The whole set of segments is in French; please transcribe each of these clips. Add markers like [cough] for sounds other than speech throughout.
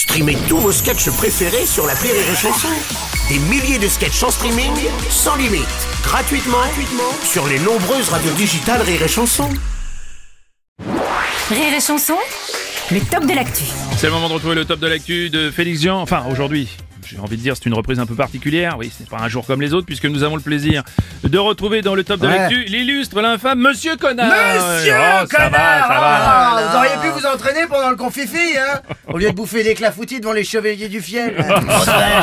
Streamez tous vos sketchs préférés sur la Rire et Chanson. Des milliers de sketchs en streaming, sans limite, gratuitement, gratuitement sur les nombreuses radios digitales Rire et Chanson. Rire et chanson, le top de l'actu. C'est le moment de retrouver le top de l'actu de Félix Jean. Enfin, aujourd'hui, j'ai envie de dire, c'est une reprise un peu particulière. Oui, c'est pas un jour comme les autres, puisque nous avons le plaisir de retrouver dans le top de Ouais. l'actu l'illustre, l'infâme Monsieur Connard. Monsieur Oh, ça connard va, ça va. Ah, Vous auriez pu vous entraîner pendant le confifi, hein Au lieu de bouffer des clafoutis devant les chevaliers du fiel. [laughs]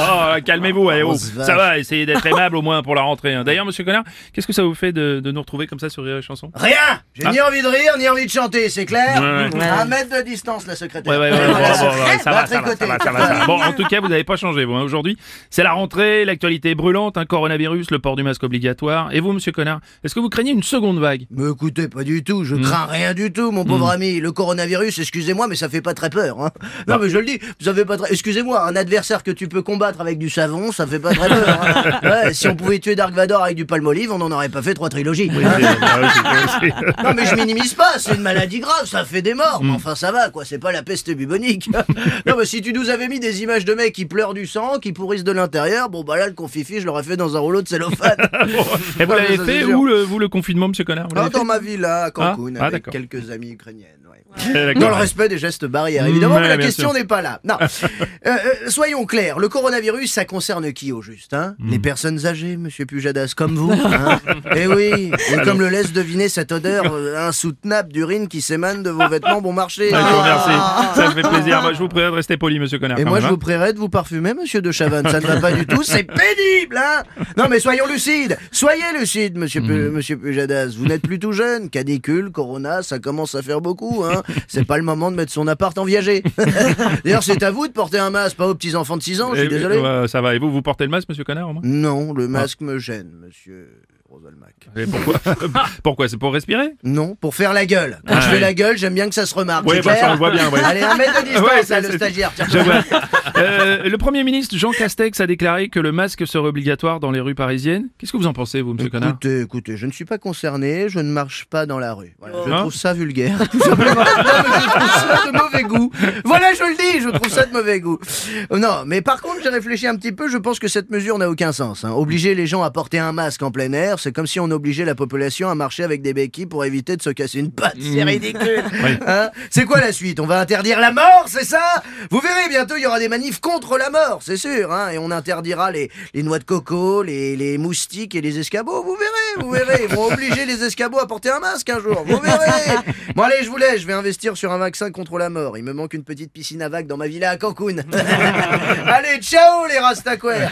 Oh, Calmez-vous, eh, oh. Ça va, essayez d'être aimable au moins pour la rentrée. hein. D'ailleurs, Monsieur Connard, qu'est-ce que ça vous fait de, de nous retrouver comme ça sur Rire et Chanson? Rien J'ai ni envie de rire, ni envie de chanter, c'est clair Ouais, ouais. Un mètre de distance, la secrétaire. Ouais, ouais, ouais, bon, [laughs] ça, va, ça, va, ça va, ça va, ça va. Bon, en tout cas, vous n'avez pas changé, vous. Hein. Aujourd'hui, c'est la rentrée, l'actualité est brûlante, un coronavirus, le port du masque obligatoire. Et vous, Monsieur Connard, est-ce que vous craignez une seconde vague? Mais écoutez, pas du tout, je Hmm. crains rien du tout, mon pauvre ami. Le coronavirus, excusez-moi, mais ça fait pas très peur. Hein. Non, mais je le dis, ça fait pas très... Excusez-moi, un adversaire que tu peux combattre avec du savon, ça fait pas très peur. hein. [laughs] Ouais, si on pouvait tuer Dark Vador avec du palmolive, on n'en aurait pas fait trois trilogies. hein. [laughs] Non mais je minimise pas, c'est une maladie grave, ça fait des morts. Hmm. Mais enfin ça va quoi, c'est pas la peste bubonique. [laughs] non mais si tu nous avais mis des images de mecs qui pleurent du sang, qui pourrissent de l'intérieur, bon bah là le confifi je l'aurais fait dans un rouleau de cellophane. [laughs] Et vous [laughs] l'avez fait où, le, vous, le confinement, Monsieur Connard vous Ah, dans ma villa à Cancun Ah, ah, avec quelques amies ukrainiennes. ouais. [laughs] Eh. Dans le respect des gestes barrières, évidemment, Mm, mais la question n'est pas là. Non. Euh, euh, soyons clairs, le coronavirus, ça concerne qui au juste hein? Mm. Les personnes âgées, monsieur Pujadas, comme vous. Hein? Eh oui, et comme le laisse deviner cette odeur euh, insoutenable d'urine qui s'émane de vos vêtements bon marché. Ah, remercie. Ah. Fait plaisir. Moi, je vous prierai de rester poli, Monsieur Connard. Et moi, même, je hein. vous prierai de vous parfumer, monsieur de Chavannes. Ça ne va pas du tout, c'est pénible, hein Non, mais soyons lucides. Soyez lucides, monsieur. Pu- monsieur Pujadas. Vous n'êtes plus tout jeune. Canicule, corona, ça commence à faire beaucoup, hein C'est pas le moment de mettre son appart en viager. [laughs] D'ailleurs, c'est à vous de porter un masque, pas aux petits-enfants de 6 ans, je suis Et- désolé. ça va. Et vous, vous portez le masque, Monsieur Connard, au moins? Non, Ah. le masque me gêne, monsieur Et pourquoi [laughs] Pourquoi C'est pour respirer Non, pour faire la gueule. Quand Ah, je fais la gueule, j'aime bien que ça se remarque. C'est bah, ça, on le voit bien, ouais. Allez, un mètre de distance, Ouais, là, c'est- le stagiaire. Tiens, Je vois. Euh, le Premier ministre Jean Castex a déclaré que le masque serait obligatoire dans les rues parisiennes. Qu'est-ce que vous en pensez, vous, Monsieur Connard Écoutez, écoutez, je ne suis pas concerné, je ne marche pas dans la rue. Voilà, je Hein trouve ça vulgaire. [laughs] Tout simplement. Non, mais je trouve ça de mauvais goût. Voilà, je le dis, je trouve ça de mauvais goût. Euh, Non, mais par contre, j'ai réfléchi un petit peu, je pense que cette mesure n'a aucun sens. hein. Obliger les gens à porter un masque en plein air, c'est comme si on obligeait la population à marcher avec des béquilles pour éviter de se casser une patte. C'est ridicule. Oui. Hein c'est quoi la suite? On va interdire la mort, c'est ça? Vous verrez, bientôt, il y aura des manifs contre la mort, c'est sûr. Hein et on interdira les, les noix de coco, les, les moustiques et les escabeaux. Vous verrez, vous verrez. Ils vont [laughs] obliger les escabeaux à porter un masque un jour. Vous verrez. [laughs] Bon, allez, je vous laisse. Je vais investir sur un vaccin contre la mort. Il me manque une petite piscine à vagues dans ma villa à Cancun. [laughs] allez, ciao, les rastaquaires